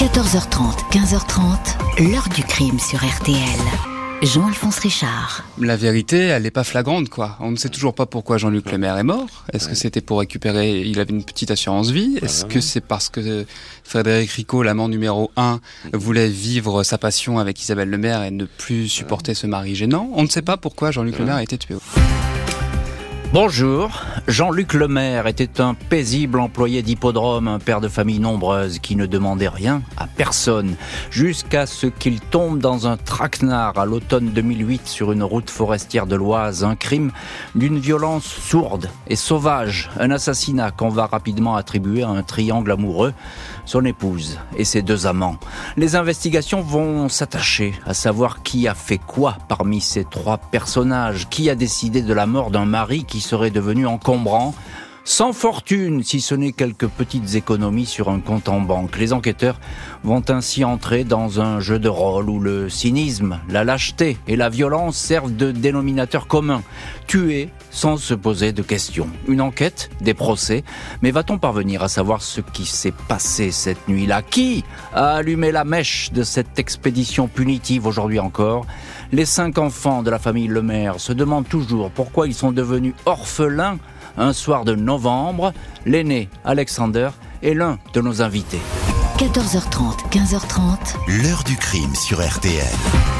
14h30, 15h30, l'heure du crime sur RTL. Jean-Alphonse Richard. La vérité, elle n'est pas flagrante, quoi. On ne sait toujours pas pourquoi Jean-Luc Lemaire est mort. Est-ce que c'était pour récupérer, il avait une petite assurance vie? Est-ce que c'est parce que Frédéric Ricot, l'amant numéro 1, voulait vivre sa passion avec Isabelle Lemaire et ne plus supporter ce mari gênant? On ne sait pas pourquoi Jean-Luc Lemaire a été tué. Bonjour, Jean-Luc Lemaire était un paisible employé d'hippodrome, un père de famille nombreuse qui ne demandait rien à personne, jusqu'à ce qu'il tombe dans un traquenard à l'automne 2008 sur une route forestière de l'Oise, un crime d'une violence sourde et sauvage, un assassinat qu'on va rapidement attribuer à un triangle amoureux, son épouse et ses deux amants. Les investigations vont s'attacher à savoir qui a fait quoi parmi ces trois personnages, qui a décidé de la mort d'un mari qui serait devenu encombrant, sans fortune, si ce n'est quelques petites économies sur un compte en banque. Les enquêteurs vont ainsi entrer dans un jeu de rôle où le cynisme, la lâcheté et la violence servent de dénominateur commun. Tuer sans se poser de questions. Une enquête, des procès, mais va-t-on parvenir à savoir ce qui s'est passé cette nuit-là Qui a allumé la mèche de cette expédition punitive aujourd'hui encore Les cinq enfants de la famille Lemaire se demandent toujours pourquoi ils sont devenus orphelins un soir de novembre. L'aîné, Alexander, est l'un de nos invités. 14h30, 15h30. L'heure du crime sur RTL.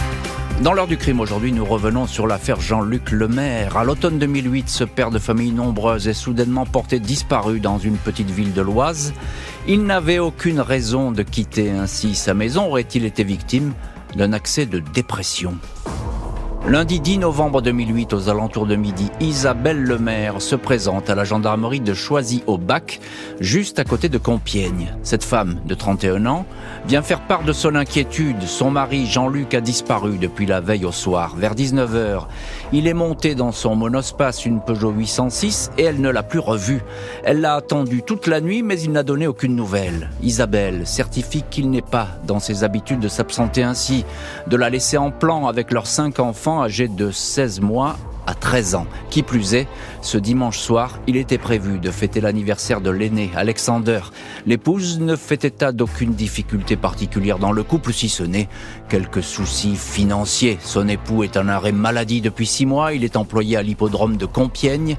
Dans l'heure du crime aujourd'hui, nous revenons sur l'affaire Jean-Luc Lemaire. À l'automne 2008, ce père de famille nombreuse est soudainement porté disparu dans une petite ville de l'Oise. Il n'avait aucune raison de quitter ainsi sa maison. Aurait-il été victime d'un accès de dépression? Lundi 10 novembre 2008, aux alentours de midi, Isabelle Lemaire se présente à la gendarmerie de Choisy-au-Bac, juste à côté de Compiègne. Cette femme de 31 ans vient faire part de son inquiétude. Son mari Jean-Luc a disparu depuis la veille au soir. Vers 19h, il est monté dans son monospace une Peugeot 806 et elle ne l'a plus revu. Elle l'a attendu toute la nuit mais il n'a donné aucune nouvelle. Isabelle certifie qu'il n'est pas dans ses habitudes de s'absenter ainsi, de la laisser en plan avec leurs cinq enfants âgé de 16 mois à 13 ans. Qui plus est, ce dimanche soir, il était prévu de fêter l'anniversaire de l'aîné, Alexander. L'épouse ne fait état d'aucune difficulté particulière dans le couple, si ce n'est quelques soucis financiers. Son époux est en arrêt maladie depuis six mois, il est employé à l'hippodrome de Compiègne,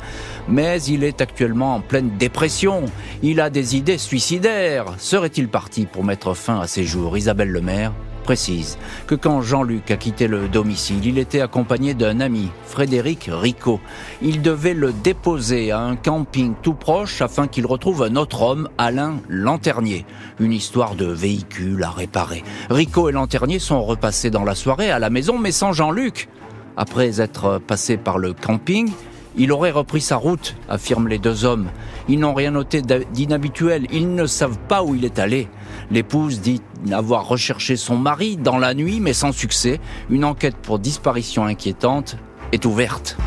mais il est actuellement en pleine dépression. Il a des idées suicidaires. Serait-il parti pour mettre fin à ses jours Isabelle Lemaire? Précise que quand Jean-Luc a quitté le domicile, il était accompagné d'un ami, Frédéric Ricot. Il devait le déposer à un camping tout proche afin qu'il retrouve un autre homme, Alain Lanternier. Une histoire de véhicule à réparer. Ricot et Lanternier sont repassés dans la soirée à la maison, mais sans Jean-Luc. Après être passés par le camping, il aurait repris sa route, affirment les deux hommes. Ils n'ont rien noté d'inhabituel, ils ne savent pas où il est allé. L'épouse dit avoir recherché son mari dans la nuit, mais sans succès. Une enquête pour disparition inquiétante est ouverte.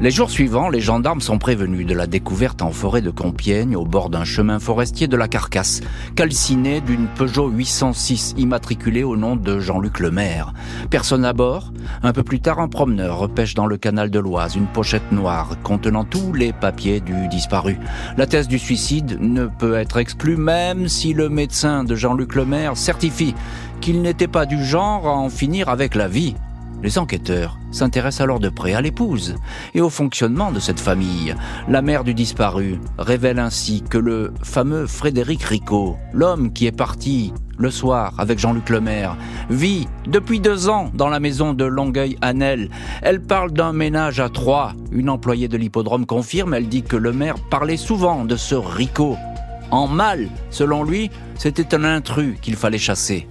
Les jours suivants, les gendarmes sont prévenus de la découverte en forêt de Compiègne, au bord d'un chemin forestier de la Carcasse, calciné d'une Peugeot 806 immatriculée au nom de Jean-Luc Lemaire. Personne à bord. Un peu plus tard, un promeneur repêche dans le canal de l'Oise une pochette noire contenant tous les papiers du disparu. La thèse du suicide ne peut être exclue même si le médecin de Jean-Luc Lemaire certifie qu'il n'était pas du genre à en finir avec la vie. Les enquêteurs s'intéressent alors de près à l'épouse et au fonctionnement de cette famille. La mère du disparu révèle ainsi que le fameux Frédéric Ricot, l'homme qui est parti le soir avec Jean-Luc Lemaire, vit depuis deux ans dans la maison de Longueuil-Annel. Elle parle d'un ménage à trois. Une employée de l'hippodrome confirme, elle dit que le maire parlait souvent de ce Ricot. En mal, selon lui, c'était un intrus qu'il fallait chasser.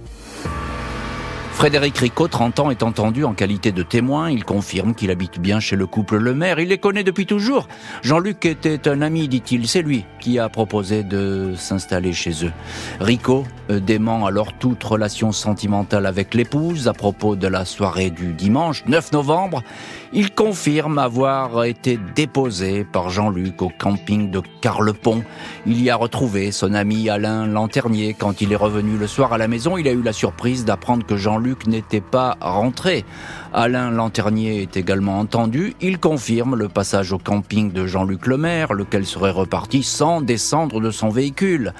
Frédéric Ricot, 30 ans, est entendu en qualité de témoin. Il confirme qu'il habite bien chez le couple Le Maire. Il les connaît depuis toujours. Jean-Luc était un ami, dit-il. C'est lui qui a proposé de s'installer chez eux. Ricot euh, dément alors toute relation sentimentale avec l'épouse à propos de la soirée du dimanche 9 novembre. Il confirme avoir été déposé par Jean-Luc au camping de Carlepont. Il y a retrouvé son ami Alain Lanternier. Quand il est revenu le soir à la maison, il a eu la surprise d'apprendre que Jean-Luc n'était pas rentré. Alain Lanternier est également entendu. Il confirme le passage au camping de Jean-Luc Lemaire, lequel serait reparti sans descendre de son véhicule.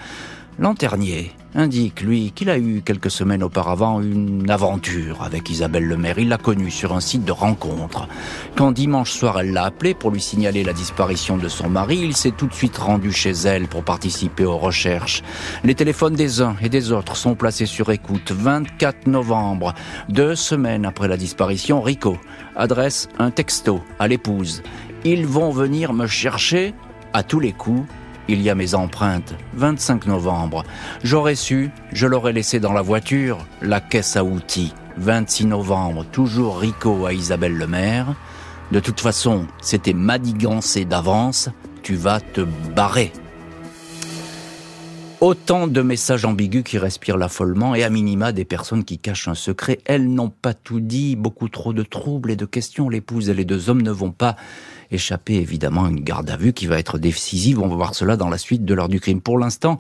Lanternier indique, lui, qu'il a eu quelques semaines auparavant une aventure avec Isabelle Lemaire. Il l'a connue sur un site de rencontre. Quand dimanche soir elle l'a appelé pour lui signaler la disparition de son mari, il s'est tout de suite rendu chez elle pour participer aux recherches. Les téléphones des uns et des autres sont placés sur écoute. 24 novembre, deux semaines après la disparition, Rico adresse un texto à l'épouse. Ils vont venir me chercher à tous les coups il y a mes empreintes. 25 novembre. J'aurais su, je l'aurais laissé dans la voiture, la caisse à outils. 26 novembre, toujours Rico à Isabelle Lemaire. De toute façon, c'était madigancé d'avance, tu vas te barrer. Autant de messages ambigus qui respirent l'affolement et à minima des personnes qui cachent un secret. Elles n'ont pas tout dit, beaucoup trop de troubles et de questions. L'épouse et les deux hommes ne vont pas échapper évidemment à une garde à vue qui va être décisive. On va voir cela dans la suite de l'heure du crime. Pour l'instant,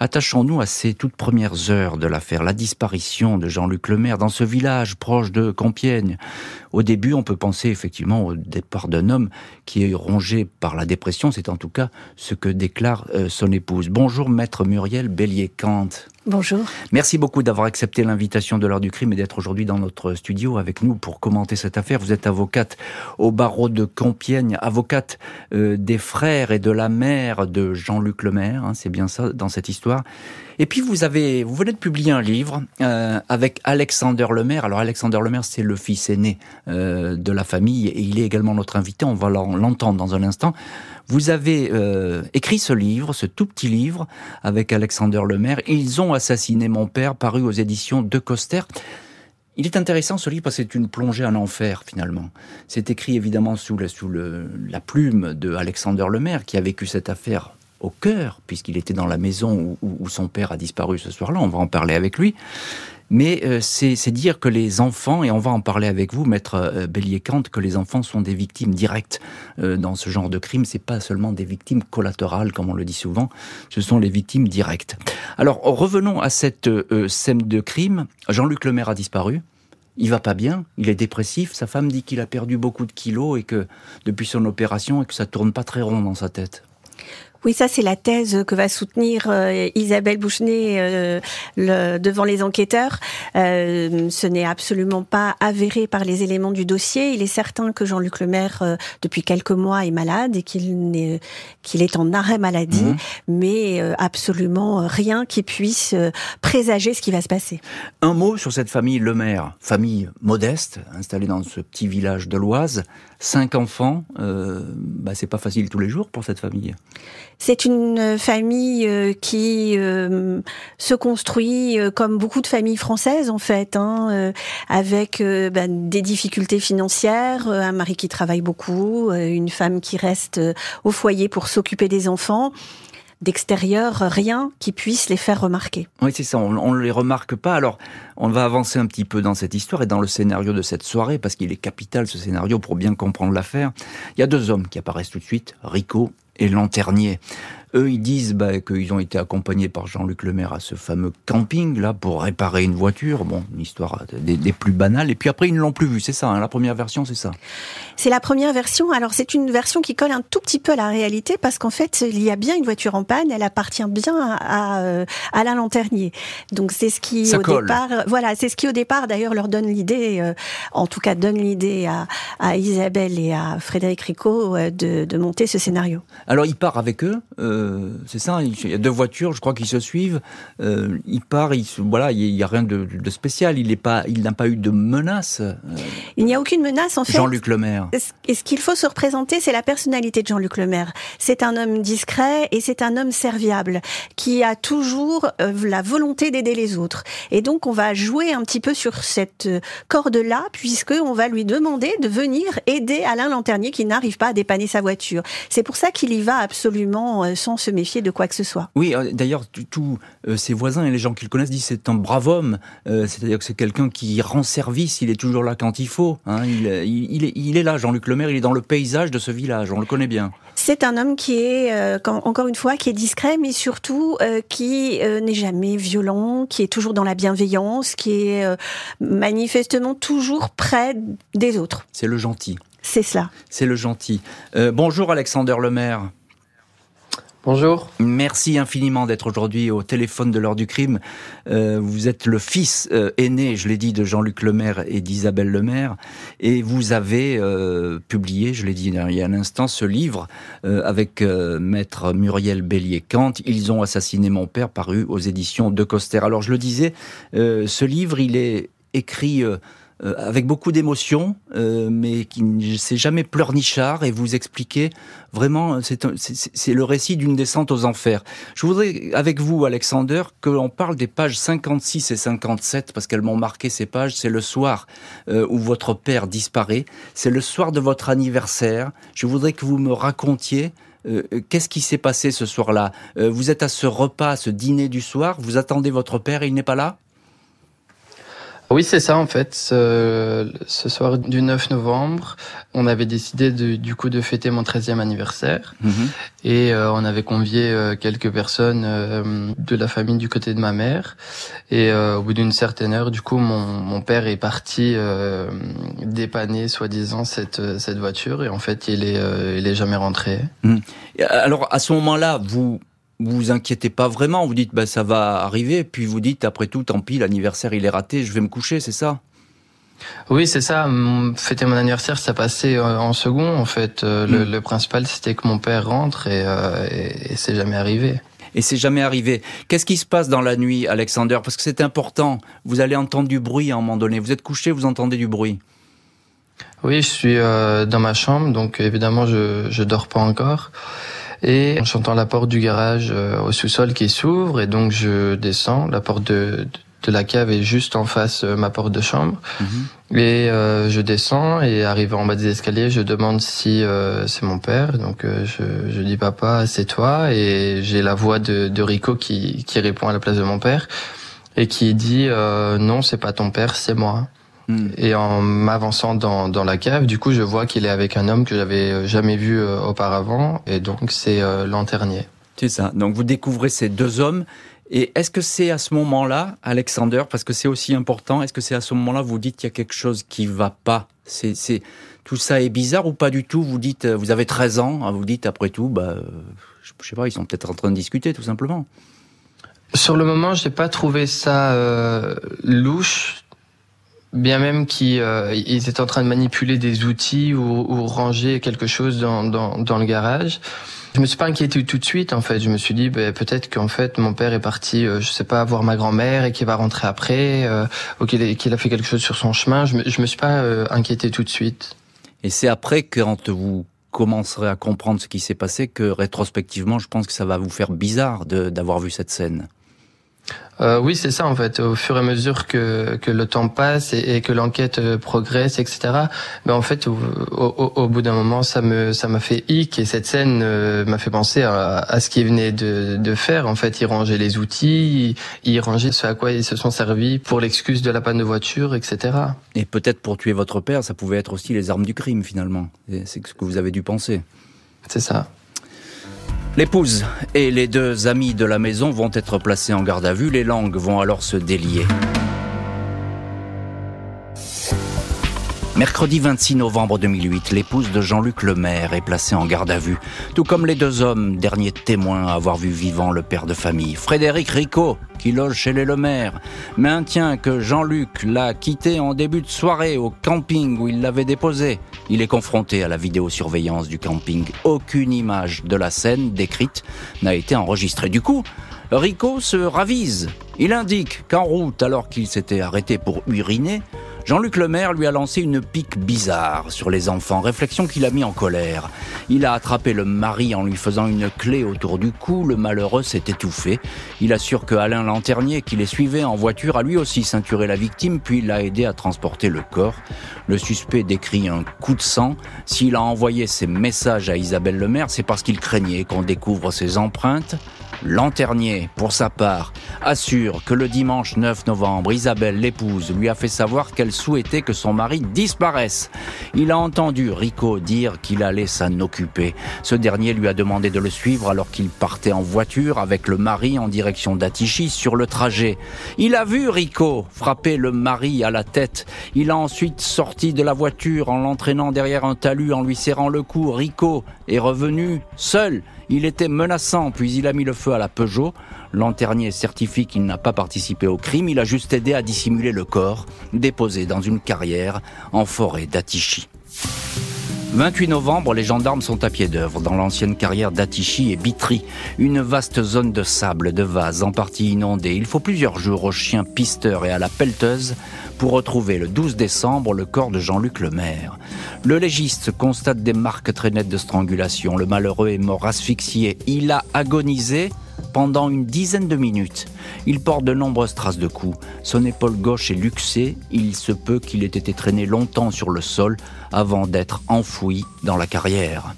attachons-nous à ces toutes premières heures de l'affaire, la disparition de Jean-Luc Lemaire dans ce village proche de Compiègne. Au début, on peut penser effectivement au départ d'un homme qui est rongé par la dépression. C'est en tout cas ce que déclare euh, son épouse. Bonjour, maître Muriel Bélier-Kant. Bonjour. Merci beaucoup d'avoir accepté l'invitation de l'heure du crime et d'être aujourd'hui dans notre studio avec nous pour commenter cette affaire. Vous êtes avocate au barreau de Compiègne, avocate euh, des frères et de la mère de Jean-Luc Lemaire, hein, c'est bien ça dans cette histoire. Et puis vous avez, vous venez de publier un livre euh, avec Alexander Lemaire. Alors Alexander Lemaire, c'est le fils aîné euh, de la famille et il est également notre invité. On va l'entendre dans un instant. Vous avez euh, écrit ce livre, ce tout petit livre, avec Alexander Lemaire. Ils ont assassiné mon père, paru aux éditions de Coster. Il est intéressant ce livre parce que c'est une plongée en enfer finalement. C'est écrit évidemment sous, la, la plume de Alexander Lemaire qui a vécu cette affaire au cœur puisqu'il était dans la maison où, son père a disparu ce soir-là. On va en parler avec lui. Mais euh, c'est dire que les enfants, et on va en parler avec vous, maître euh, Bélier-Kant, que les enfants sont des victimes directes euh, dans ce genre de crime. C'est pas seulement des victimes collatérales, comme on le dit souvent, ce sont les victimes directes. Alors revenons à cette scène de crime. Jean-Luc Lemaire a disparu. Il va pas bien, il est dépressif. Sa femme dit qu'il a perdu beaucoup de kilos et que depuis son opération et que ça tourne pas très rond dans sa tête. Oui, ça c'est la thèse que va soutenir euh, Isabelle Bouchenet euh, le, devant les enquêteurs. Euh, ce n'est absolument pas avéré par les éléments du dossier. Il est certain que Jean-Luc Lemaire, depuis quelques mois, est malade et qu'il est, qu'il est en arrêt maladie, mmh. mais absolument rien qui puisse présager ce qui va se passer. Un mot sur cette famille Lemaire, famille modeste, installée dans ce petit village de l'Oise, cinq enfants. bah, c'est pas facile tous les jours pour cette famille. C'est une famille euh, qui euh, se construit euh, comme beaucoup de familles françaises en fait, hein, avec ben, des difficultés financières, un mari qui travaille beaucoup, une femme qui reste au foyer pour s'occuper des enfants d'extérieur, rien qui puisse les faire remarquer. Oui, c'est ça, on ne les remarque pas. Alors, on va avancer un petit peu dans cette histoire et dans le scénario de cette soirée, parce qu'il est capital ce scénario pour bien comprendre l'affaire. Il y a deux hommes qui apparaissent tout de suite, Rico et Lanternier. Eux, ils disent bah, qu'ils ont été accompagnés par Jean-Luc Lemaire à ce fameux camping là pour réparer une voiture. Bon, une histoire des, plus banales. Et puis après, ils ne l'ont plus vu. C'est ça. Hein, la première version, c'est ça. C'est la première version. Alors c'est une version qui colle un tout petit peu à la réalité parce qu'en fait, il y a bien une voiture en panne. Elle appartient bien à, à Alain Lanternier. Donc c'est ce qui au départ, voilà, c'est ce qui au départ d'ailleurs leur donne l'idée, euh, en tout cas donne l'idée à, à, Isabelle et à Frédéric Ricot euh, de, de, monter ce scénario. Alors il part avec eux. Euh euh, c'est ça. Il y a deux voitures, je crois, qui se suivent. Euh, il part, il, voilà, il n'y a rien de, spécial. Il pas, n'a pas eu de menace. Euh, il n'y a aucune menace en fait. Jean-Luc Lemaire. Et ce qu'il faut se représenter, c'est la personnalité de Jean-Luc Lemaire. C'est un homme discret et c'est un homme serviable qui a toujours la volonté d'aider les autres. Et donc, on va jouer un petit peu sur cette corde-là, puisque on va lui demander de venir aider Alain Lanternier qui n'arrive pas à dépanner sa voiture. C'est pour ça qu'il y va absolument sans se méfier de quoi que ce soit. Oui, euh, d'ailleurs, tous euh, ses voisins et les gens qui le connaissent disent c'est un brave homme, euh, c'est-à-dire que c'est quelqu'un qui rend service, il est toujours là quand il faut. Hein. il, est, il, est, là, Jean-Luc Lemaire, il est dans le paysage de ce village, on le connaît bien. C'est un homme qui est, encore une fois, qui est discret, mais surtout qui n'est jamais violent, qui est toujours dans la bienveillance, qui est manifestement toujours près des autres. C'est le gentil. C'est cela. C'est le gentil. bonjour Alexander Lemaire. Bonjour. Merci infiniment d'être aujourd'hui au téléphone de l'heure du crime. Euh, vous êtes le fils euh, aîné, je l'ai dit, de Jean-Luc Lemaire et d'Isabelle Lemaire. Et vous avez euh, publié, je l'ai dit il y a un instant, ce livre avec maître Muriel Bélier-Kant. Ils ont assassiné mon père, paru aux éditions de Coster. Alors je le disais, ce livre, il est écrit euh, avec beaucoup d'émotion, euh, mais qui ne sait jamais pleurnichard, et vous expliquez vraiment, c'est le récit d'une descente aux enfers. Je voudrais, avec vous, Alexander, que l'on parle des pages 56 et 57, parce qu'elles m'ont marqué ces pages. C'est le soir euh, où votre père disparaît. C'est le soir de votre anniversaire. Je voudrais que vous me racontiez qu'est-ce qui s'est passé ce soir-là Vous êtes à ce repas, ce dîner du soir, vous attendez votre père et il n'est pas là? Oui, c'est ça en fait. Ce, soir du 9 novembre, on avait décidé de, du coup de fêter mon 13e anniversaire mhm. et euh, on avait convié euh, quelques personnes euh, de la famille du côté de ma mère et au bout d'une certaine heure, du coup, mon, mon père est parti dépanner soi-disant cette cette voiture et en fait, il est il est jamais rentré. Mhm. Alors à ce moment-là, vous vous vous inquiétez pas vraiment, vous dites bah ça va arriver, puis vous dites après tout tant pis l'anniversaire il est raté, je vais me coucher, c'est ça? Oui, c'est ça. Fêter mon anniversaire, ça passait euh, en second. En fait, euh, hmm. le, principal, c'était que mon père rentre et, euh, et, c'est jamais arrivé. Et c'est jamais arrivé. Qu'est-ce qui se passe dans la nuit, Alexander? Parce que c'est important. Vous allez entendre du bruit à un moment donné. Vous êtes couché, vous entendez du bruit. Oui, je suis dans ma chambre, donc évidemment, je je dors pas encore et en chantant la porte du garage euh, au sous-sol qui s'ouvre et donc je descends. La porte de, de la cave est juste en face euh, ma porte de chambre mhm. et euh, je descends et arrivé en bas des escaliers, je demande si c'est mon père. Donc je, je dis papa, c'est toi et j'ai la voix de, de Rico qui, qui répond à la place de mon père et qui dit non, c'est pas ton père, c'est moi. Hmm. Et en m'avançant dans, dans la cave, du coup, je vois qu'il est avec un homme que j'avais euh, jamais vu euh, auparavant, et donc c'est euh, Lanternier. C'est ça. Donc vous découvrez ces deux hommes. Et est-ce que c'est à ce moment-là, Alexander, parce que c'est aussi important, est-ce que c'est à ce moment-là vous dites qu'il y a quelque chose qui va pas? C'est, c'est tout ça est bizarre ou pas du tout? Vous dites, vous avez 13 ans, hein, vous dites après tout, bah, je sais pas, ils sont peut-être en train de discuter, tout simplement. Sur le moment, j'ai pas trouvé ça euh, louche bien même qu'ils euh, étaient en train de manipuler des outils ou, ou ranger quelque chose dans, dans, dans, le garage. Je me suis pas inquiété tout de suite en fait. Je me suis dit ben, peut-être qu'en fait mon père est parti, euh, je sais pas, voir ma grand-mère et qu'il va rentrer après, euh, ou qu'il a fait quelque chose sur son chemin. Je me, je me suis pas euh, inquiété tout de suite. Et c'est après quand vous commencerez à comprendre ce qui s'est passé que rétrospectivement, je pense que ça va vous faire bizarre d'avoir vu cette scène. Euh, oui, c'est ça en fait. Au fur et à mesure que, que le temps passe et, que l'enquête euh, progresse, etc. Mais ben, en fait, au, au, bout d'un moment, ça me ça m'a fait hic et cette scène euh, m'a fait penser à, à ce qu'il venait de, de, faire. En fait, il rangeait les outils, il, rangeait ce à quoi ils se sont servis pour l'excuse de la panne de voiture, etc. Et peut-être pour tuer votre père, ça pouvait être aussi les armes du crime finalement. C'est ce que vous avez dû penser. C'est ça. L'épouse et les deux amis de la maison vont être placés en garde à vue. Les langues vont alors se délier. Mercredi 26 novembre 2008, l'épouse de Jean-Luc Lemaire est placée en garde à vue, tout comme les deux hommes, derniers témoins à avoir vu vivant le père de famille. Frédéric Ricot, qui loge chez les Lemaire, maintient que Jean-Luc l'a quitté en début de soirée au camping où il l'avait déposé. Il est confronté à la vidéosurveillance du camping. Aucune image de la scène décrite n'a été enregistrée. Du coup, Rico se ravise. Il indique qu'en route, alors qu'il s'était arrêté pour uriner, Jean-Luc Lemaire lui a lancé une pique bizarre sur les enfants, réflexion qui l'a mis en colère. Il a attrapé le mari en lui faisant une clé autour du cou, le malheureux s'est étouffé. Il assure que Alain Lanternier, qui les suivait en voiture, a lui aussi ceinturé la victime, puis l'a aidé à transporter le corps. Le suspect décrit un coup de sang. S'il a envoyé ces messages à Isabelle Lemaire, c'est parce qu'il craignait qu'on découvre ses empreintes. Lanternier, pour sa part, assure que le dimanche 9 novembre, Isabelle, l'épouse, lui a fait savoir qu'elle souhaitait que son mari disparaisse. Il a entendu Rico dire qu'il allait s'en occuper. Ce dernier lui a demandé de le suivre alors qu'il partait en voiture avec le mari en direction d'Atichi sur le trajet. Il a vu Rico frapper le mari à la tête. Il a ensuite sorti de la voiture en l'entraînant derrière un talus en lui serrant le cou. Rico est revenu seul. Il était menaçant, puis il a mis le feu à la Peugeot. Lanternier certifie qu'il n'a pas participé au crime, il a juste aidé à dissimuler le corps, déposé dans une carrière en forêt d'Atichy. 28 novembre, les gendarmes sont à pied d'œuvre dans l'ancienne carrière d'Atichy et Bitry, une vaste zone de sable, de vase, en partie inondée. Il faut plusieurs jours aux chiens pisteurs et à la pelleteuse pour retrouver le 12 décembre le corps de Jean-Luc Lemaire. Le légiste constate des marques très nettes de strangulation. Le malheureux est mort asphyxié. Il a agonisé pendant une dizaine de minutes. Il porte de nombreuses traces de coups. Son épaule gauche est luxée. Il se peut qu'il ait été traîné longtemps sur le sol avant d'être enfoui dans la carrière.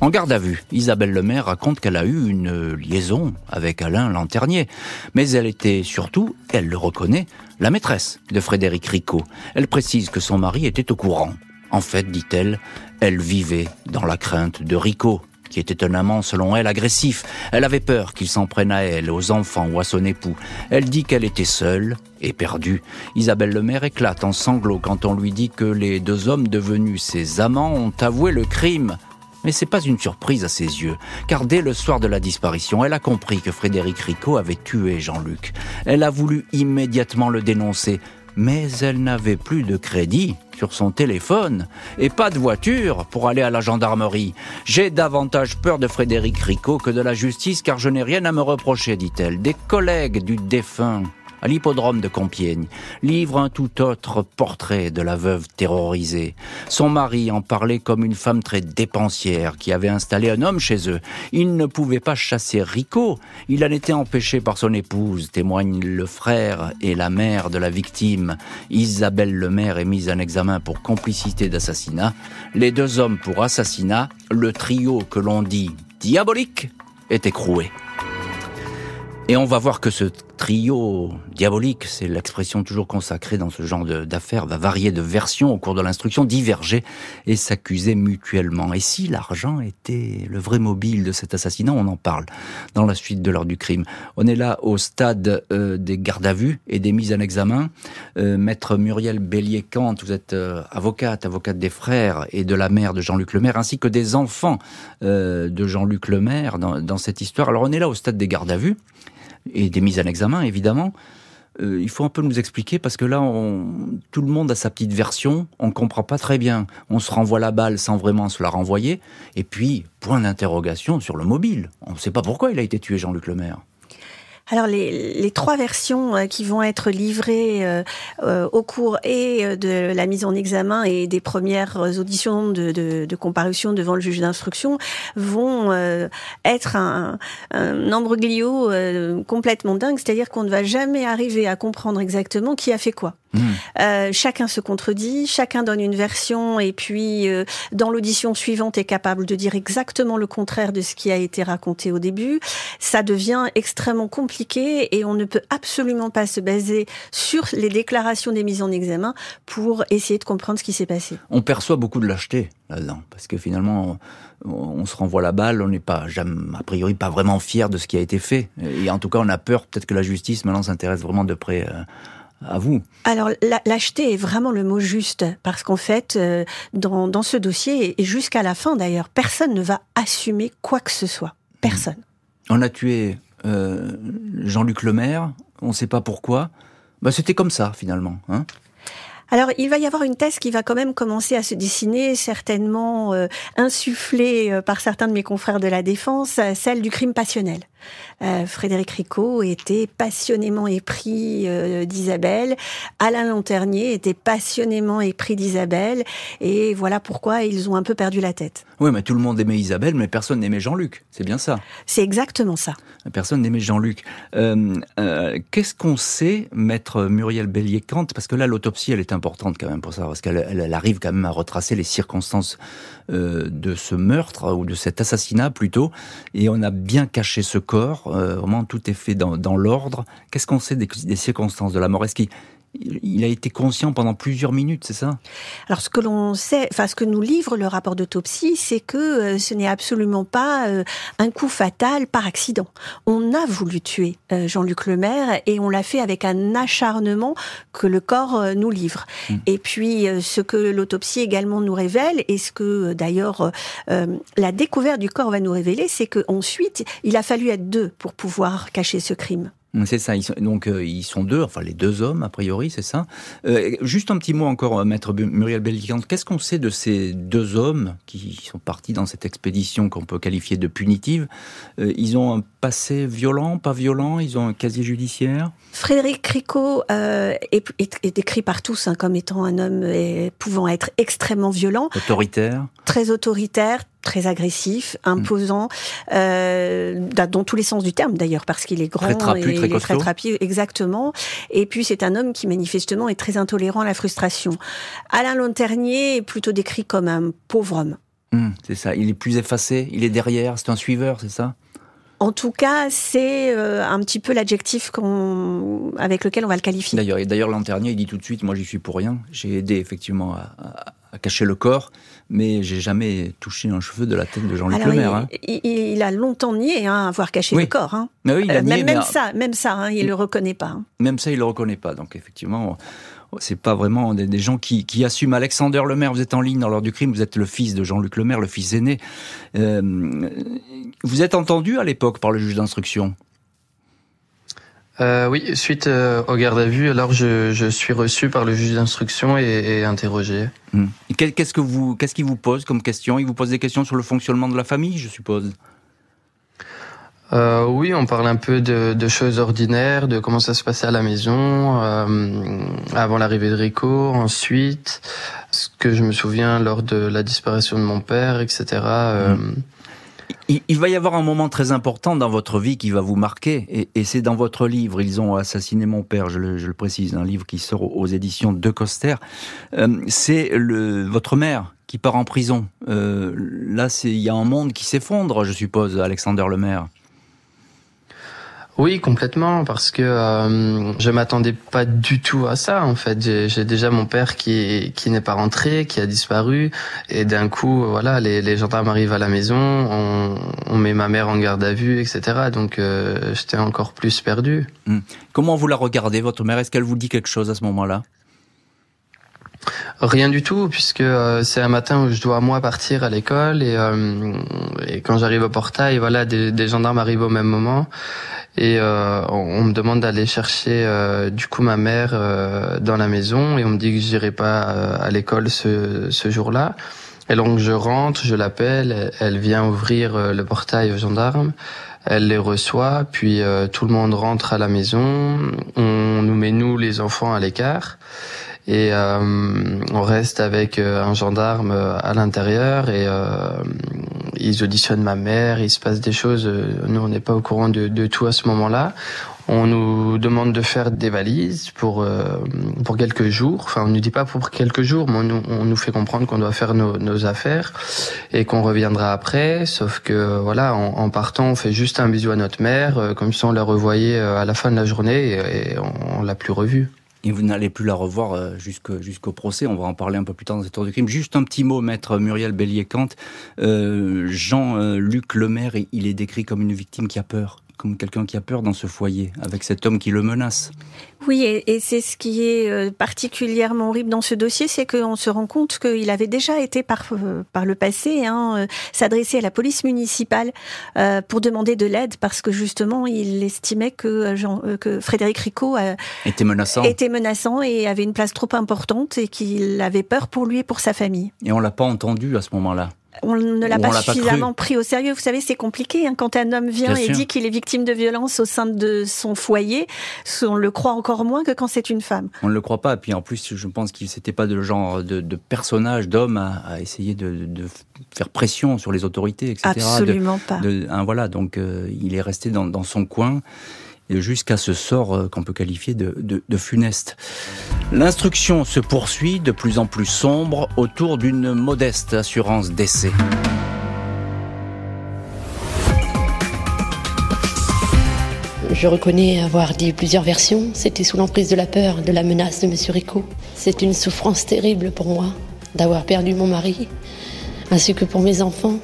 En garde à vue, Isabelle Lemaire raconte qu'elle a eu une liaison avec Alain Lanternier. Mais elle était surtout, elle le reconnaît, la maîtresse de Frédéric Ricot. Elle précise que son mari était au courant. En fait, dit-elle, elle vivait dans la crainte de Ricot, qui était un amant selon elle agressif. Elle avait peur qu'il s'en prenne à elle, aux enfants ou à son époux. Elle dit qu'elle était seule et perdue. Isabelle Lemaire éclate en sanglots quand on lui dit que les deux hommes devenus ses amants ont avoué le crime. Mais c'est pas une surprise à ses yeux, car dès le soir de la disparition, elle a compris que Frédéric Ricot avait tué Jean-Luc. Elle a voulu immédiatement le dénoncer, mais elle n'avait plus de crédit sur son téléphone et pas de voiture pour aller à la gendarmerie. J'ai davantage peur de Frédéric Ricot que de la justice car je n'ai rien à me reprocher, dit-elle. Des collègues du défunt à l'hippodrome de Compiègne, livre un tout autre portrait de la veuve terrorisée. Son mari en parlait comme une femme très dépensière qui avait installé un homme chez eux. Il ne pouvait pas chasser Rico, il en était empêché par son épouse, témoignent le frère et la mère de la victime. Isabelle Lemaire est mise en examen pour complicité d'assassinat, les deux hommes pour assassinat, le trio que l'on dit diabolique est écroué. Et on va voir que ce trio diabolique, c'est l'expression toujours consacrée dans ce genre d'affaires, va varier de versions au cours de l'instruction, diverger et s'accuser mutuellement. Et si l'argent était le vrai mobile de cet assassinat, on en parle dans la suite de l'heure du crime. On est là au stade euh, des gardes à vue et des mises en examen. Euh, Maître Muriel Bélier-Kant, vous êtes euh, avocate, avocate des frères et de la mère de Jean-Luc Lemaire, ainsi que des enfants de Jean-Luc Lemaire dans, dans cette histoire. Alors on est là au stade des gardes à vue et des mises en examen, évidemment. Euh, il faut un peu nous expliquer parce que là, tout le monde a sa petite version, on comprend pas très bien. On se renvoie la balle sans vraiment se la renvoyer. Et puis, point d'interrogation sur le mobile. On ne sait pas pourquoi il a été tué, Jean-Luc Lemaire. Alors les, trois versions euh, qui vont être livrées euh, euh, au cours et de la mise en examen et des premières auditions de, comparution devant le juge d'instruction vont être un, un embroglio complètement dingue, c'est-à-dire qu'on ne va jamais arriver à comprendre exactement qui a fait quoi. Mmh. Euh, chacun se contredit, chacun donne une version et puis euh, dans l'audition suivante est capable de dire exactement le contraire de ce qui a été raconté au début. Ça devient extrêmement compliqué et on ne peut absolument pas se baser sur les déclarations des mises en examen pour essayer de comprendre ce qui s'est passé. On perçoit beaucoup de lâcheté là-dedans parce que finalement on, se renvoie la balle, on n'est pas, a priori, pas vraiment fier de ce qui a été fait. Et en tout cas, on a peur peut-être que la justice maintenant s'intéresse vraiment de près. Euh, à vous. Alors, l'acheter est vraiment le mot juste, parce qu'en fait, euh, dans, dans, ce dossier, et jusqu'à la fin d'ailleurs, personne ne va assumer quoi que ce soit. Personne. On a tué euh, Jean-Luc Lemaire, on ne sait pas pourquoi. Bah, C'était comme ça, finalement. Hein alors, il va y avoir une thèse qui va quand même commencer à se dessiner, certainement euh, insufflée par certains de mes confrères de la défense, celle du crime passionnel. Euh, Frédéric Ricot était passionnément épris euh, d'Isabelle. Alain Lanternier était passionnément épris d'Isabelle. Et voilà pourquoi ils ont un peu perdu la tête. Oui, mais tout le monde aimait Isabelle, mais personne n'aimait Jean-Luc. C'est bien ça. C'est exactement ça. Personne n'aimait Jean-Luc. Euh, qu'est-ce qu'on sait, maître Muriel Bélier-Kant? Parce que là, l'autopsie, elle est importante quand même pour ça, parce qu'elle arrive quand même à retracer les circonstances de ce meurtre, ou de cet assassinat plutôt. Et on a bien caché ce corps, vraiment tout est fait dans, l'ordre. Qu'est-ce qu'on sait des, circonstances de la mort? Il a été conscient pendant plusieurs minutes, c'est ça? Alors ce que l'on sait, enfin ce que nous livre le rapport d'autopsie, c'est que euh, ce n'est absolument pas euh, un coup fatal par accident. On a voulu tuer euh, Jean-Luc Lemaire et on l'a fait avec un acharnement que le corps nous livre. Hmm. Et puis ce que l'autopsie également nous révèle et ce que d'ailleurs la découverte du corps va nous révéler, c'est qu'ensuite il a fallu être deux pour pouvoir cacher ce crime. C'est ça. donc euh, ils sont deux, enfin les deux hommes a priori, c'est ça. Euh, juste un petit mot encore, euh, maître Muriel Bellicante. Qu'est-ce qu'on sait de ces deux hommes qui sont partis dans cette expédition qu'on peut qualifier de punitive? Ils ont un passé violent, pas violent Ils ont un casier judiciaire Frédéric Cricot est, décrit par tous hein, comme étant un homme pouvant être extrêmement violent, autoritaire, très autoritaire, très agressif, imposant, euh, dans tous les sens du terme d'ailleurs, parce qu'il est grand très trapu, et très il est très trapu, exactement. Et puis c'est un homme qui manifestement est très intolérant à la frustration. Alain Lanternier est plutôt décrit comme un pauvre homme. Hum, c'est ça, il est plus effacé, il est derrière, c'est un suiveur, c'est ça? En tout cas, c'est euh, un petit peu l'adjectif avec lequel on va le qualifier. D'ailleurs, d'ailleurs, Lanternier, il dit tout de suite, moi, j'y suis pour rien. J'ai aidé effectivement à, à cacher le corps, mais j'ai jamais touché un cheveu de la tête de Jean-Luc Lemaire. Hein. Il, a longtemps nié hein, avoir caché le corps. Hein. oui, il a euh, nié, même, ça, même ça, hein, il le reconnaît pas. Même ça, il le reconnaît pas. Donc effectivement, c'est pas vraiment des, gens qui, assument. Alexander Lemaire, vous êtes en ligne dans l'heure du crime, vous êtes le fils de Jean-Luc Lemaire, le fils aîné. Euh, vous êtes entendu à l'époque par le juge d'instruction? Euh, oui, suite euh, au garde à vue, alors je, je suis reçu par le juge d'instruction et, et, interrogé. Hmm. Qu'est-ce que vous, qu'est-ce qu'il vous pose comme question? Il vous pose des questions sur le fonctionnement de la famille, je suppose. Euh, oui, on parle un peu de, de, choses ordinaires, de comment ça se passait à la maison, euh, avant l'arrivée de Rico, ensuite, ce que je me souviens lors de la disparition de mon père, etc. Euh, hmm. Il, va y avoir un moment très important dans votre vie qui va vous marquer, et, c'est dans votre livre. Ils ont assassiné mon père, je le, précise, un livre qui sort aux, éditions de Coster. Euh, c'est votre mère qui part en prison. Euh, là, il y a un monde qui s'effondre, je suppose, Alexander Lemaire. Oui, complètement, parce que euh, je m'attendais pas du tout à ça. En fait, j'ai déjà mon père qui qui n'est pas rentré, qui a disparu, et d'un coup, voilà, les, les, gendarmes arrivent à la maison, on, on, met ma mère en garde à vue, etc. Donc, euh, j'étais encore plus perdu. Hmm. Comment vous la regardez, votre mère? Est-ce qu'elle vous dit quelque chose à ce moment-là? Rien du tout, puisque euh, c'est un matin où je dois moi partir à l'école et, euh, et quand j'arrive au portail, voilà, des, des, gendarmes arrivent au même moment et euh, on, me demande d'aller chercher euh, du coup ma mère euh, dans la maison et on me dit que j'irai pas à l'école ce, ce jour-là. Et donc je rentre, je l'appelle, elle vient ouvrir le portail aux gendarmes, elle les reçoit, puis tout le monde rentre à la maison, on nous met nous les enfants à l'écart et on reste avec un gendarme à l'intérieur et ils auditionnent ma mère, il se passe des choses. Euh, nous, on n'est pas au courant de, de, tout à ce moment-là. On nous demande de faire des valises pour euh, pour quelques jours. Enfin, on nous dit pas pour quelques jours, mais on nous, on nous fait comprendre qu'on doit faire nos, nos affaires et qu'on reviendra après. Sauf que voilà, en, en, partant, on fait juste un bisou à notre mère, euh, comme si on la revoyait à la fin de la journée et, et on, on l'a plus revue. Et vous n'allez plus la revoir euh, jusqu'au procès. On va en parler un peu plus tard dans cette heure de crime. Juste un petit mot, maître Muriel Bélier-Kant. Euh, Jean-Luc Lemaire, il est décrit comme une victime qui a peur comme quelqu'un qui a peur dans ce foyer, avec cet homme qui le menace. Oui, et, c'est ce qui est euh, particulièrement horrible dans ce dossier, c'est qu'on se rend compte qu'il avait déjà été par, euh, par le passé hein, euh, s'adresser à la police municipale pour demander de l'aide, parce que justement, il estimait que, Jean, que Frédéric Ricot était menaçant. était menaçant et avait une place trop importante et qu'il avait peur pour lui et pour sa famille. Et on l'a pas entendu à ce moment-là on ne l'a pas suffisamment pris au sérieux. Vous savez, c'est compliqué hein. quand un homme vient et dit qu'il est victime de violence au sein de son foyer. On le croit encore moins que quand c'est une femme. On ne le croit pas. Et puis en plus, je pense qu'il n'était pas de genre de, personnage, d'homme à, essayer de, faire pression sur les autorités, etc. Absolument pas. voilà, donc euh, il est resté dans, dans son coin jusqu'à ce sort euh, qu'on peut qualifier de, de, funeste. L'instruction se poursuit de plus en plus sombre autour d'une modeste assurance d'essai. je reconnais avoir dit plusieurs versions. C'était sous l'emprise de la peur, de la menace de M. Rico. C'est une souffrance terrible pour moi d'avoir perdu mon mari, ainsi que pour mes enfants.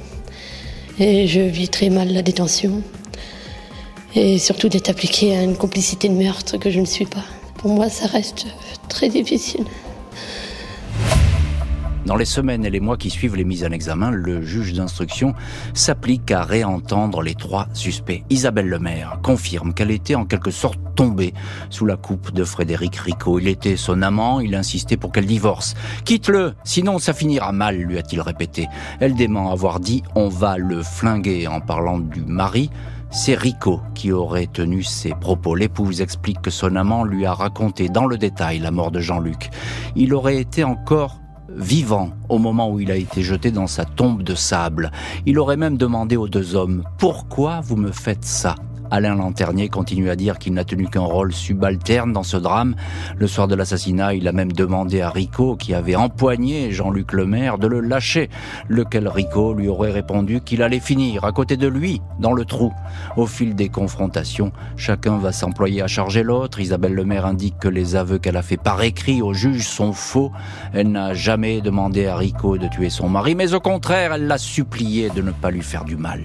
Et je vis très mal la détention. Et surtout d'être appliqué à une complicité de meurtre que je ne suis pas. Pour moi, ça reste très difficile. Dans les semaines et les mois qui suivent les mises en examen, le juge d'instruction s'applique à réentendre les trois suspects. Isabelle Lemaire confirme qu'elle était en quelque sorte tombée sous la coupe de Frédéric Ricot. Il était son amant, il insistait pour qu'elle divorce. Quitte-le, sinon ça finira mal, lui a-t-il répété. Elle dément avoir dit on va le flinguer en parlant du mari. C'est Rico qui aurait tenu ces propos. L'épouse explique que son amant lui a raconté dans le détail la mort de Jean-Luc. Il aurait été encore vivant au moment où il a été jeté dans sa tombe de sable. Il aurait même demandé aux deux hommes Pourquoi vous me faites ça? Alain Lanternier continue à dire qu'il n'a tenu qu'un rôle subalterne dans ce drame. Le soir de l'assassinat, il a même demandé à Rico, qui avait empoigné Jean-Luc Lemaire, de le lâcher, lequel Rico lui aurait répondu qu'il allait finir à côté de lui, dans le trou. Au fil des confrontations, chacun va s'employer à charger l'autre. Isabelle Lemaire indique que les aveux qu'elle a fait par écrit au juge sont faux. Elle n'a jamais demandé à Rico de tuer son mari, mais au contraire, elle l'a supplié de ne pas lui faire du mal.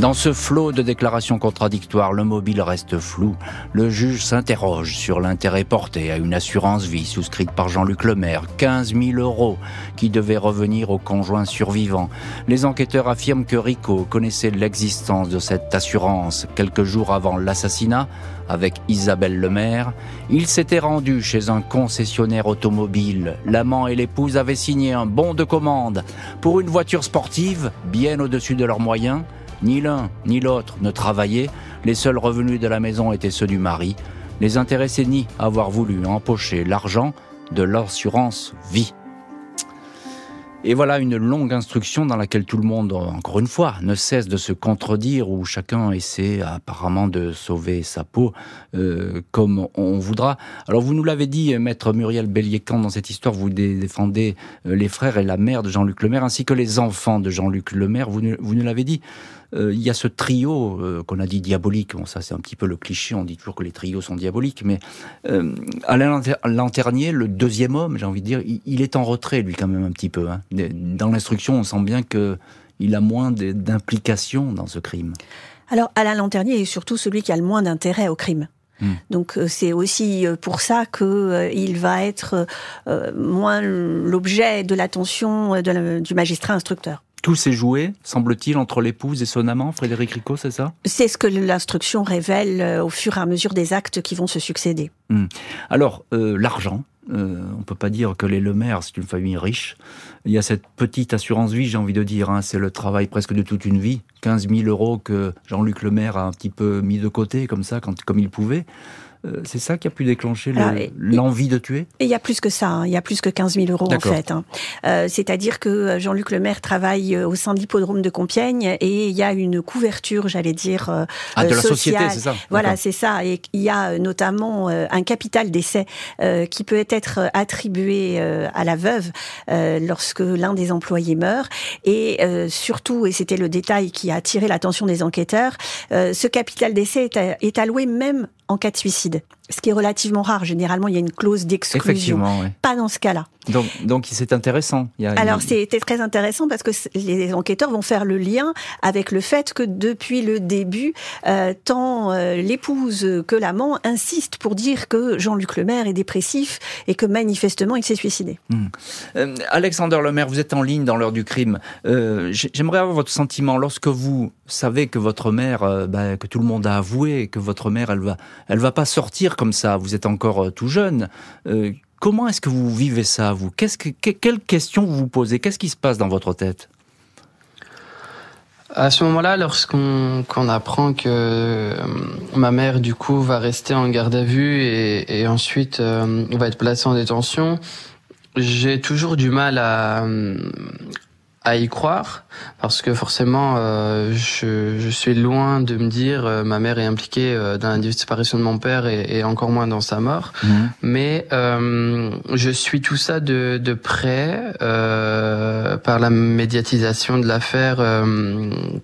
Dans ce flot de déclarations contradictoires, le mobile reste flou. Le juge s'interroge sur l'intérêt porté à une assurance vie souscrite par Jean-Luc Lemaire, 15 000 euros, qui devait revenir au conjoint survivant. Les enquêteurs affirment que Rico connaissait l'existence de cette assurance quelques jours avant l'assassinat avec Isabelle Lemaire. Il s'était rendu chez un concessionnaire automobile. L'amant et l'épouse avaient signé un bon de commande pour une voiture sportive bien au-dessus de leurs moyens. Ni l'un ni l'autre ne travaillaient, les seuls revenus de la maison étaient ceux du mari. Les intéressés ni avoir voulu empocher l'argent de l'assurance vie. Et voilà une longue instruction dans laquelle tout le monde, encore une fois, ne cesse de se contredire, où chacun essaie apparemment de sauver sa peau euh, comme on voudra. Alors vous nous l'avez dit, maître Muriel Bélier-Camp, dans cette histoire, vous défendez euh, les frères et la mère de Jean-Luc Lemaire, ainsi que les enfants de Jean-Luc Lemaire. Vous, vous nous l'avez dit, euh, il y a ce trio qu'on a dit diabolique. Bon, ça c'est un petit peu le cliché. On dit toujours que les trios sont diaboliques, mais euh, Alain Lanternier, le deuxième homme, j'ai envie de dire, il, est en retrait lui quand même un petit peu. Hein. Dans l'instruction, on sent bien que il a moins d'implication dans ce crime. Alors Alain Lanternier est surtout celui qui a le moins d'intérêt au crime. Hmm. Donc c'est aussi pour ça que il va être moins l'objet de l'attention du magistrat instructeur. Tout s'est joué, semble-t-il, entre l'épouse et son amant, Frédéric Ricot, c'est ça? C'est ce que l'instruction révèle euh, au fur et à mesure des actes qui vont se succéder. Hmm. Alors, euh, l'argent, euh, on peut pas dire que les Lemaire, c'est une famille riche. Il y a cette petite assurance vie, j'ai envie de dire, hein, c'est le travail presque de toute une vie. 15 000 euros que Jean-Luc Lemaire a un petit peu mis de côté, comme ça, quand, comme il pouvait. Euh, c'est ça qui a pu déclencher l'envie de tuer? Et il y a plus que ça, hein. il y a plus que 15 000 euros en fait. Hein. Euh, c'est-à-dire que euh, Jean-Luc Lemaire travaille au sein de l'hippodrome de Compiègne et il y a une couverture, j'allais dire, ah, de la société, c'est ça Voilà, c'est ça. Et il y a notamment un capital d'essai qui peut être attribué à la veuve lorsque l'un des employés meurt. Et surtout, et c'était le détail qui a attiré l'attention des enquêteurs, ce capital d'essai est alloué même en cas de suicide ce qui est relativement rare. Généralement, il y a une clause d'exclusion. Pas dans ce cas-là. Donc, donc c'est intéressant. Il y a Alors, c'était très intéressant parce que les enquêteurs vont faire le lien avec le fait que depuis le début, euh, tant euh, l'épouse que l'amant insistent pour dire que Jean-Luc Lemaire est dépressif et que manifestement il s'est suicidé. Hmm. Euh, Alexander Lemaire, vous êtes en ligne dans l'heure du crime. J'aimerais avoir votre sentiment lorsque vous savez que votre mère, bah, que tout le monde a avoué, que votre mère, elle va, elle va pas sortir comme ça, vous êtes encore euh, tout jeune. Euh, comment est-ce que vous vivez ça, vous? Qu'est-ce que, Quelles questions vous vous posez? Qu'est-ce qui se passe dans votre tête? À ce moment-là, lorsqu'on apprend que euh, ma mère du coup va rester en garde à vue et, ensuite va être placée en détention, j'ai toujours du mal à, à y croire parce que forcément euh, je, je, suis loin de me dire euh, ma mère est impliquée euh, dans la disparition de mon père et, et encore moins dans sa mort mhm. mais euh, je suis tout ça de, de près par la médiatisation de l'affaire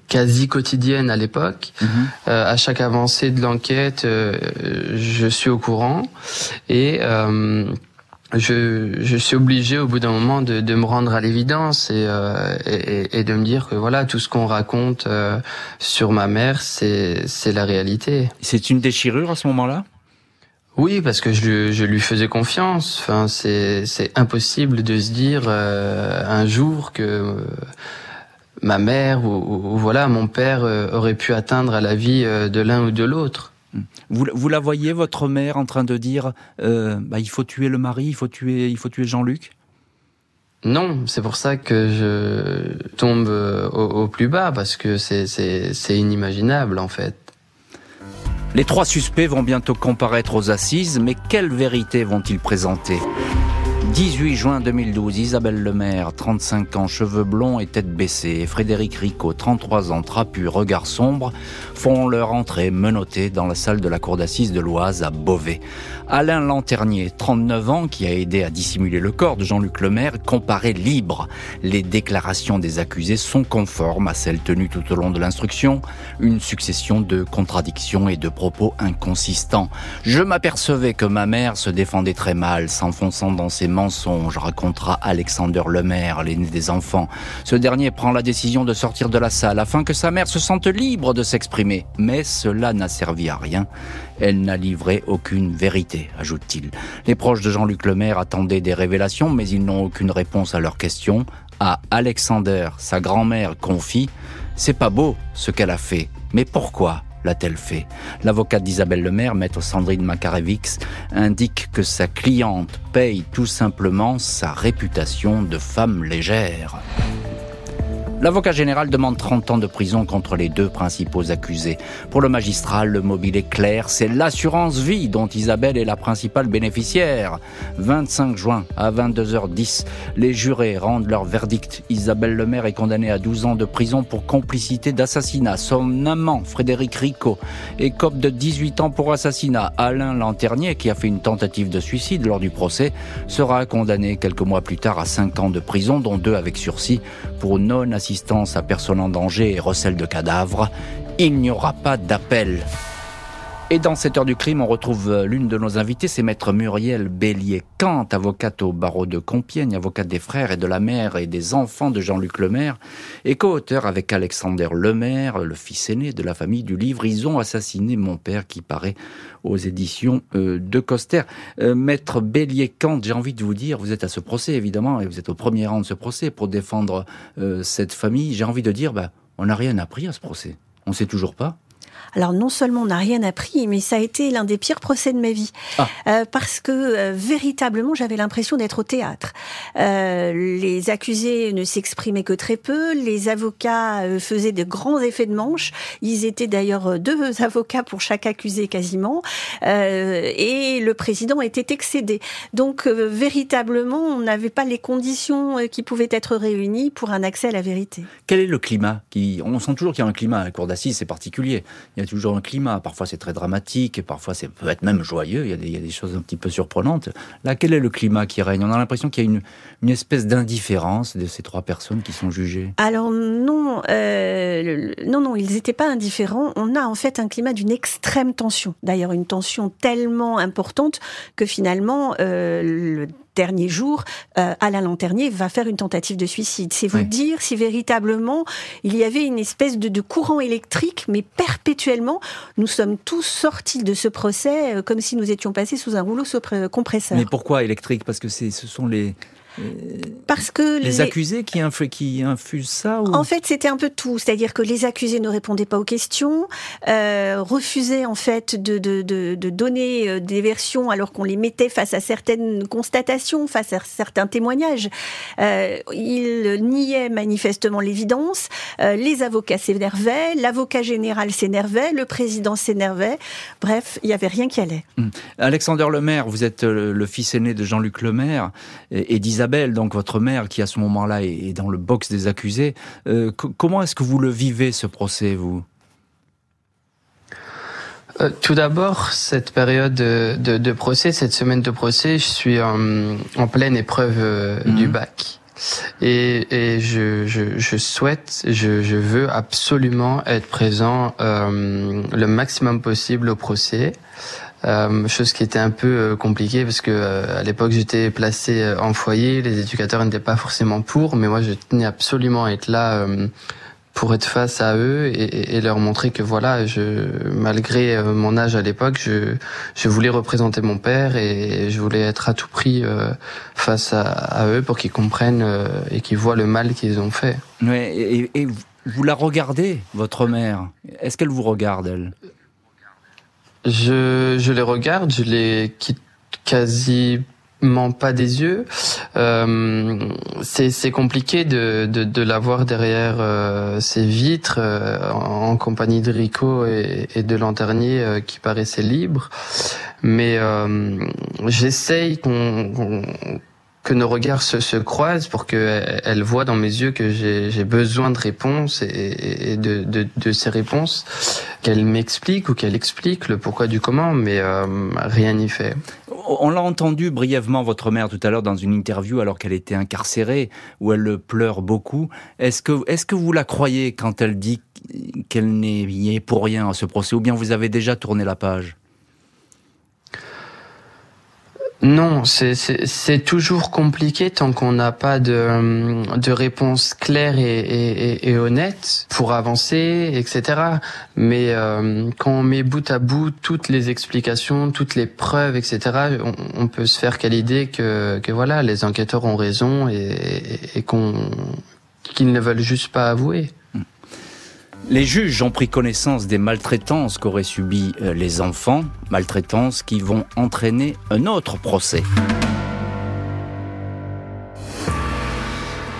quasi quotidienne à l'époque mhm. à chaque avancée de l'enquête je suis au courant et je, je, suis obligé au bout d'un moment de, de, me rendre à l'évidence et, euh, et, et, de me dire que voilà tout ce qu'on raconte euh, sur ma mère c'est c'est la réalité. C'est une déchirure à ce moment-là? Oui, parce que je, je, lui faisais confiance. Enfin, c'est c'est impossible de se dire euh, un jour que ma mère ou, ou, voilà mon père aurait pu atteindre à la vie de l'un ou de l'autre. Vous, vous, la voyez, votre mère, en train de dire euh, bah, il faut tuer le mari, il faut tuer, il faut tuer Jean-Luc? Non, c'est pour ça que je tombe euh, au, plus bas, parce que c'est inimaginable en fait. Les trois suspects vont bientôt comparaître aux assises, mais quelle vérité vont-ils présenter? 18 juin 2012, Isabelle Lemaire, 35 ans, cheveux blonds et tête baissée, Frédéric Ricot, 33 ans, trapu, regard sombre, font leur entrée menottée dans la salle de la cour d'assises de l'Oise à Beauvais. Alain Lanternier, 39 ans, qui a aidé à dissimuler le corps de Jean-Luc Lemaire, comparait libre. Les déclarations des accusés sont conformes à celles tenues tout au long de l'instruction, une succession de contradictions et de propos inconsistants. Je m'apercevais que ma mère se défendait très mal, s'enfonçant dans ses mensonge, racontera Alexander Lemaire, l'aîné des enfants. Ce dernier prend la décision de sortir de la salle afin que sa mère se sente libre de s'exprimer. Mais cela n'a servi à rien. Elle n'a livré aucune vérité, ajoute-t-il. Les proches de Jean-Luc Lemaire attendaient des révélations, mais ils n'ont aucune réponse à leurs questions. À Alexander, sa grand-mère confie, c'est pas beau ce qu'elle a fait, mais pourquoi l'a-t-elle fait? L'avocate d'Isabelle Lemaire, maître Sandrine Makarevix, indique que sa cliente paye tout simplement sa réputation de femme légère. L'avocat général demande 30 ans de prison contre les deux principaux accusés. Pour le magistrat, le mobile est clair, c'est l'assurance vie dont Isabelle est la principale bénéficiaire. 25 juin à 22h10, les jurés rendent leur verdict. Isabelle Lemaire est condamnée à 12 ans de prison pour complicité d'assassinat. Son amant, Frédéric Rico, écope de 18 ans pour assassinat. Alain Lanternier, qui a fait une tentative de suicide lors du procès, sera condamné quelques mois plus tard à 5 ans de prison, dont deux avec sursis, pour non-assistance à personne en danger et recel de cadavres, il n'y aura pas d'appel. Et dans cette heure du crime, on retrouve euh, l'une de nos invitées, c'est maître Muriel Bélier-Kant, avocate au barreau de Compiègne, avocate des frères et de la mère et des enfants de Jean-Luc Lemaire, et co-auteur avec Alexander Lemaire, le fils aîné de la famille du livre Ils ont assassiné mon père, qui paraît aux éditions euh, de Coster. Euh, maître Bélier-Kant, j'ai envie de vous dire, vous êtes à ce procès évidemment, et vous êtes au premier rang de ce procès pour défendre cette famille. J'ai envie de dire, bah, on n'a rien appris à ce procès. On ne sait toujours pas. Alors non seulement on n'a rien appris, mais ça a été l'un des pires procès de ma vie. Ah. Euh, parce que euh, véritablement j'avais l'impression d'être au théâtre. Euh, les accusés ne s'exprimaient que très peu, les avocats faisaient de grands effets de manche. Ils étaient d'ailleurs deux avocats pour chaque accusé quasiment. et le président était excédé. Donc véritablement on n'avait pas les conditions qui pouvaient être réunies pour un accès à la vérité. Quel est le climat qui... On sent toujours qu'il y a un climat à la cour d'assises, c'est particulier. Il y a toujours un climat. Parfois c'est très dramatique, parfois ça peut être même joyeux. Il y, a des, choses un petit peu surprenantes. Là, quel est le climat qui règne? On a l'impression qu'il y a une, une espèce d'indifférence de ces trois personnes qui sont jugées. Alors non, euh, non, non, ils n'étaient pas indifférents. On a en fait un climat d'une extrême tension. D'ailleurs, une tension tellement importante que finalement euh, le dernier jour, euh, Alain Lanternier va faire une tentative de suicide. C'est vous dire si véritablement il y avait une espèce de, de, courant électrique, mais perpétuellement, nous sommes tous sortis de ce procès euh, comme si nous étions passés sous un rouleau compresseur. Mais pourquoi électrique? Parce que ce sont les parce que les, accusés qui, qui infusent ça En fait, c'était un peu tout. C'est-à-dire que les accusés ne répondaient pas aux questions, euh, refusaient en fait de, de, de, de donner euh, des versions alors qu'on les mettait face à certaines constatations, face à certains témoignages. Euh, ils niaient manifestement l'évidence. Euh, les avocats s'énervaient, l'avocat général s'énervait, le président s'énervait. Bref, il n'y avait rien qui allait. Hum. Alexander Lemaire, vous êtes le, fils aîné de Jean-Luc Lemaire et, et Isabelle, donc votre mère, qui à ce moment-là est dans le box des accusés, comment est-ce que vous le vivez ce procès, vous? Euh, tout d'abord, cette période de, de, procès, cette semaine de procès, je suis en, en pleine épreuve euh, du mhm. bac. Et, et je, je, je, souhaite, je, je, veux absolument être présent euh, le maximum possible au procès. Euh, chose qui était un peu euh, compliquée parce que à l'époque j'étais placé en foyer, les éducateurs n'étaient pas forcément pour, mais moi je tenais absolument à être là pour être face à eux et, et, leur montrer que voilà, je, malgré euh, mon âge à l'époque, je, je voulais représenter mon père et je voulais être à tout prix euh, face à, à, eux pour qu'ils comprennent euh, et qu'ils voient le mal qu'ils ont fait. Ouais, et, et, vous la regardez, votre mère? Est-ce qu'elle vous regarde, elle? Je, je les regarde, je les quitte quasi pas des yeux. Euh, c'est compliqué de, de, de l'avoir derrière euh, ces vitres euh, en, compagnie de Rico et, et de Lanternier euh, qui paraissaient libres. Mais j'essaye qu'on que nos regards se, se croisent pour qu'elle elle voit dans mes yeux que j'ai besoin de réponses et, et de, de, de, ces réponses, qu'elle m'explique ou qu'elle explique le pourquoi du comment, mais euh, rien n'y fait. On l'a entendu brièvement votre mère tout à l'heure dans une interview alors qu'elle était incarcérée où elle pleure beaucoup. Est-ce que est-ce que vous la croyez quand elle dit qu'elle n'est pour rien à ce procès ou bien vous avez déjà tourné la page? Non, c'est toujours compliqué tant qu'on n'a pas de, de réponse claire et, et, et, honnête pour avancer, etc. Mais euh, quand on met bout à bout toutes les explications, toutes les preuves, etc., on, on peut se faire qu'à l'idée que, que voilà, les enquêteurs ont raison et, et qu'on qu'ils ne veulent juste pas avouer. Les juges ont pris connaissance des maltraitances qu'auraient subies euh, les enfants, maltraitances qui vont entraîner un autre procès.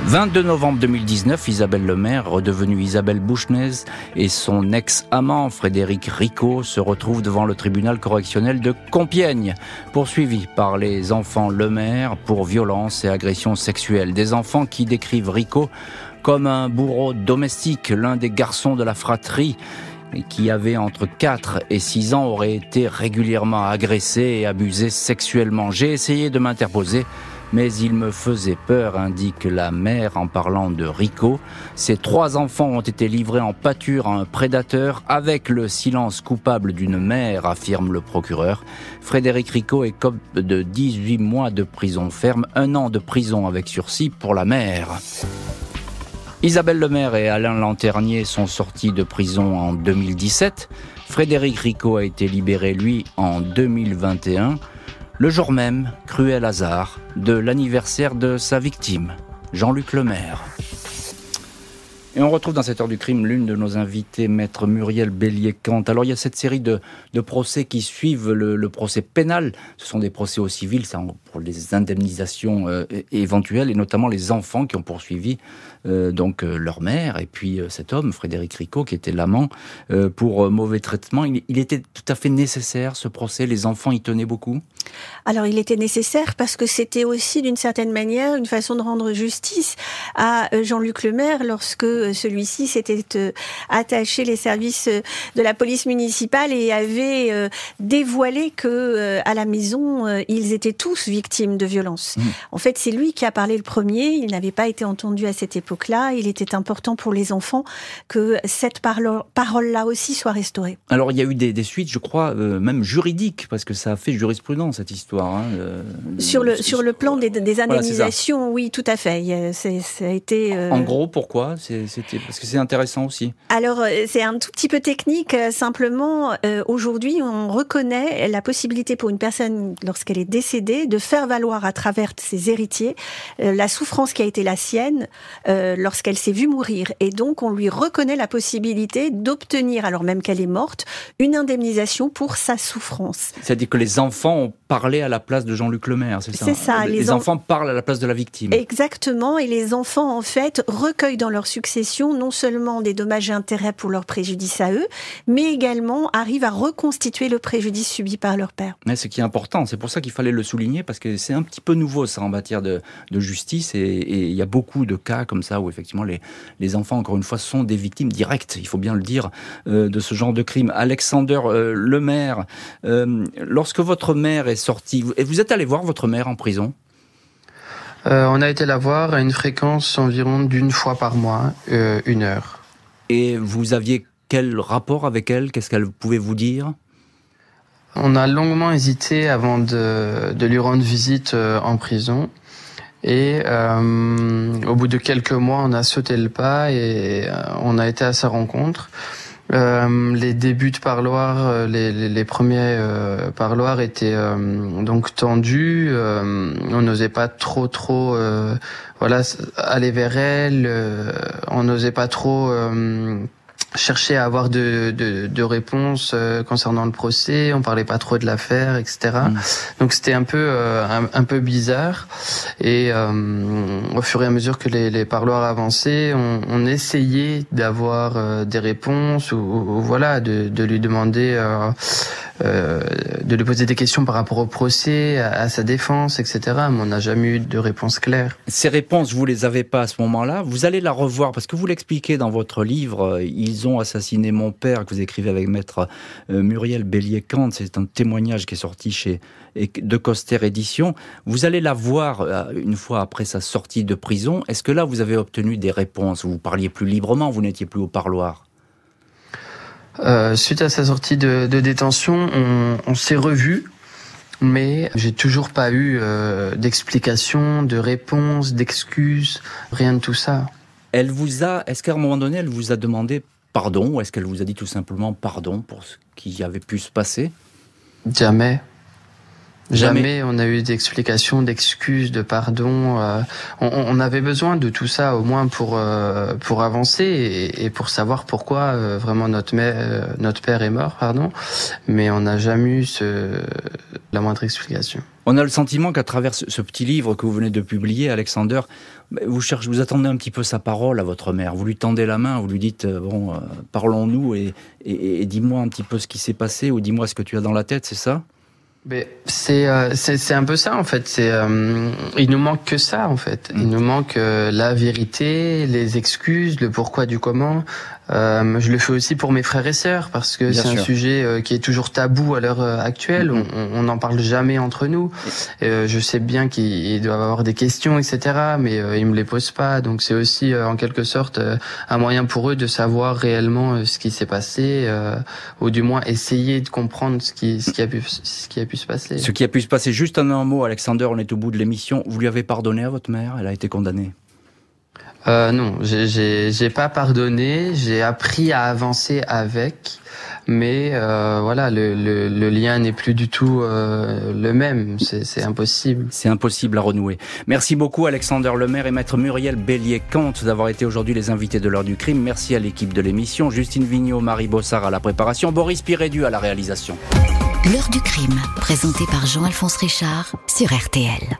22 novembre 2019, Isabelle Lemaire, redevenue Isabelle Bouchnez, et son ex-amant Frédéric Rico se retrouvent devant le tribunal correctionnel de Compiègne, poursuivis par les enfants Lemaire pour violence et agression sexuelle. Des enfants qui décrivent Rico comme un bourreau domestique, l'un des garçons de la fratrie qui avait entre 4 et 6 ans aurait été régulièrement agressé et abusé sexuellement. J'ai essayé de m'interposer, mais il me faisait peur, indique la mère en parlant de Rico. Ces trois enfants ont été livrés en pâture à un prédateur avec le silence coupable d'une mère, affirme le procureur. Frédéric Rico est comme de 18 mois de prison ferme, un an de prison avec sursis pour la mère. Isabelle Lemaire et Alain Lanternier sont sortis de prison en 2017. Frédéric Rico a été libéré, lui, en 2021, le jour même, cruel hasard, de l'anniversaire de sa victime, Jean-Luc Lemaire. Et on retrouve dans cette heure du crime l'une de nos invités, maître Muriel Bélier-Kant. Alors il y a cette série de, procès qui suivent le, procès pénal. Ce sont des procès au civil, ça, pour les indemnisations euh, éventuelles, et notamment les enfants qui ont poursuivi euh, donc euh, leur mère et puis cet homme, Frédéric Ricot, qui était l'amant, pour mauvais traitement. Il, il, était tout à fait nécessaire ce procès. Les enfants y tenaient beaucoup? Alors il était nécessaire parce que c'était aussi d'une certaine manière une façon de rendre justice à Jean-Luc Lemaire lorsque celui-ci s'était attaché les services de la police municipale et avait dévoilé que à la maison ils étaient tous victimes de violences. Mmh. En fait, c'est lui qui a parlé le premier. Il n'avait pas été entendu à cette époque là il était important pour les enfants que cette parole-là aussi soit restaurée. Alors il y a eu des, suites, je crois, euh, même juridiques, parce que ça a fait jurisprudence cette histoire. Hein, euh, sur le sur le plan des, des indemnisations, oui, tout à fait. Ça a été. Euh, en gros, pourquoi? C'était parce que c'est intéressant aussi. Alors c'est un tout petit peu technique. Simplement, aujourd'hui, on reconnaît la possibilité pour une personne, lorsqu'elle est décédée, de faire valoir à travers ses héritiers la souffrance qui a été la sienne. Euh, lorsqu'elle s'est vue mourir. Et donc, on lui reconnaît la possibilité d'obtenir, alors même qu'elle est morte, une indemnisation pour sa souffrance. C'est-à-dire que les enfants ont parlé à la place de Jean-Luc Lemaire, c'est ça C'est ça. Les, enfants parlent à la place de la victime. Exactement. Et les enfants, en fait, recueillent dans leur succession non seulement des dommages et intérêts pour leur préjudice à eux, mais également arrivent à reconstituer le préjudice subi par leur père. Mais ce qui est important, c'est pour ça qu'il fallait le souligner, parce que c'est un petit peu nouveau ça en matière de, justice, et, il y a beaucoup de cas comme ça où effectivement les, les enfants, encore une fois, sont des victimes directes, il faut bien le dire, euh, de ce genre de crime. Alexander euh, Lemaire, euh, lorsque votre mère est sortie, et vous êtes allé voir votre mère en prison? Euh, On a été la voir à une fréquence environ d'une fois par mois, euh, une heure. Et vous aviez quel rapport avec elle? Qu'est-ce qu'elle pouvait vous dire? On a longuement hésité avant de, de lui rendre visite euh, en prison. Et euh, au bout de quelques mois, on a sauté le pas et euh, on a été à sa rencontre. Euh, les débuts de parloir, euh, les, les, premiers euh, parloirs étaient donc tendus. on n'osait pas trop trop voilà aller vers elle. on n'osait pas trop chercher à avoir de, de, de réponses euh, concernant le procès, on parlait pas trop de l'affaire, etc. Mm. Donc c'était un peu euh, un, peu bizarre. Et euh, au fur et à mesure que les, les parloirs avançaient, on, on essayait d'avoir des réponses ou, ou, voilà de, de lui demander euh, de lui poser des questions par rapport au procès, à, sa défense, etc. Mais on n'a jamais eu de réponse claire. Ces réponses, vous les avez pas à ce moment-là. Vous allez la revoir parce que vous l'expliquez dans votre livre. Ils ont assassiné mon père que vous écrivez avec maître euh, Muriel Bélier-Kant. C'est un témoignage qui est sorti chez de Coster Édition. Vous allez la voir euh, une fois après sa sortie de prison. Est-ce que là, vous avez obtenu des réponses? Vous parliez plus librement, vous n'étiez plus au parloir euh, suite à sa sortie de, de détention, on, on s'est revus, mais j'ai toujours pas eu euh, d'explication, de réponse, d'excuses, rien de tout ça. Elle vous a, est-ce qu'à un moment donné, elle vous a demandé pardon, ou est-ce qu'elle vous a dit tout simplement pardon pour ce qui avait pu se passer? Jamais. Jamais. on a eu d'explications, d'excuses, de pardon. Euh, on, on, avait besoin de tout ça au moins pour euh, pour avancer et, et, pour savoir pourquoi euh, vraiment notre mère, notre père est mort, pardon. Mais on n'a jamais eu ce, la moindre explication. On a le sentiment qu'à travers ce, petit livre que vous venez de publier, Alexander, vous cherchez, vous attendez un petit peu sa parole à votre mère. Vous lui tendez la main, vous lui dites bon, parlons-nous et, et, et dis-moi un petit peu ce qui s'est passé ou dis-moi ce que tu as dans la tête, c'est ça? C'est euh, c'est un peu ça en fait. C'est euh, il nous manque que ça en fait. Il mm. nous manque euh, la vérité, les excuses, le pourquoi du comment. Euh, je le fais aussi pour mes frères et sœurs parce que c'est un sujet euh, qui est toujours tabou à l'heure euh, actuelle. Mm-hmm. On n'en parle jamais entre nous. je sais bien qu'ils doivent avoir des questions, etc. Mais ils me les posent pas. Donc c'est aussi en quelque sorte un moyen pour eux de savoir réellement ce qui s'est passé, ou du moins essayer de comprendre ce qui, ce qui a pu, ce qui a pu se passer. Ce qui a pu se passer. Juste un mot, Alexander. On est au bout de l'émission. Vous lui avez pardonné à votre mère? Elle a été condamnée. Euh, non, j'ai pas pardonné, j'ai appris à avancer avec, mais euh, voilà, le, le, le lien n'est plus du tout euh, le même, c'est impossible. C'est impossible à renouer. Merci beaucoup Alexander Lemaire et maître Muriel Bélier-Kant d'avoir été aujourd'hui les invités de l'heure du crime. Merci à l'équipe de l'émission, Justine Vignot, Marie Bossard à la préparation, Boris Pirédu à la réalisation. L'heure du crime, présenté par Jean-Alphonse Richard sur RTL.